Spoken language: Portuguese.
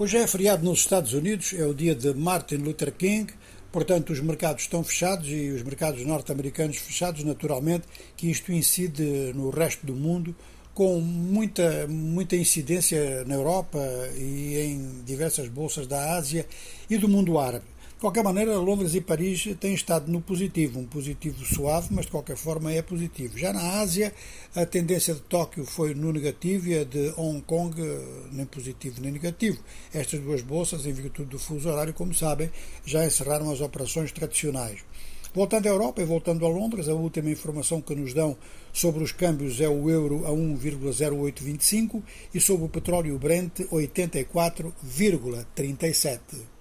Hoje é feriado nos Estados Unidos, é o dia de Martin Luther King, portanto os mercados estão fechados e os mercados norte-americanos fechados, naturalmente, que isto incide no resto do mundo com muita, muita incidência na Europa e em diversas bolsas da Ásia e do mundo árabe. De qualquer maneira, Londres e Paris têm estado no positivo, um positivo suave, mas de qualquer forma é positivo. Já na Ásia, a tendência de Tóquio foi no negativo e a de Hong Kong nem positivo nem negativo. Estas duas bolsas, em virtude do fuso horário, como sabem, já encerraram as operações tradicionais. Voltando à Europa e voltando a Londres, a última informação que nos dão sobre os câmbios é o euro a 1,0825 e sobre o petróleo Brent 84,37.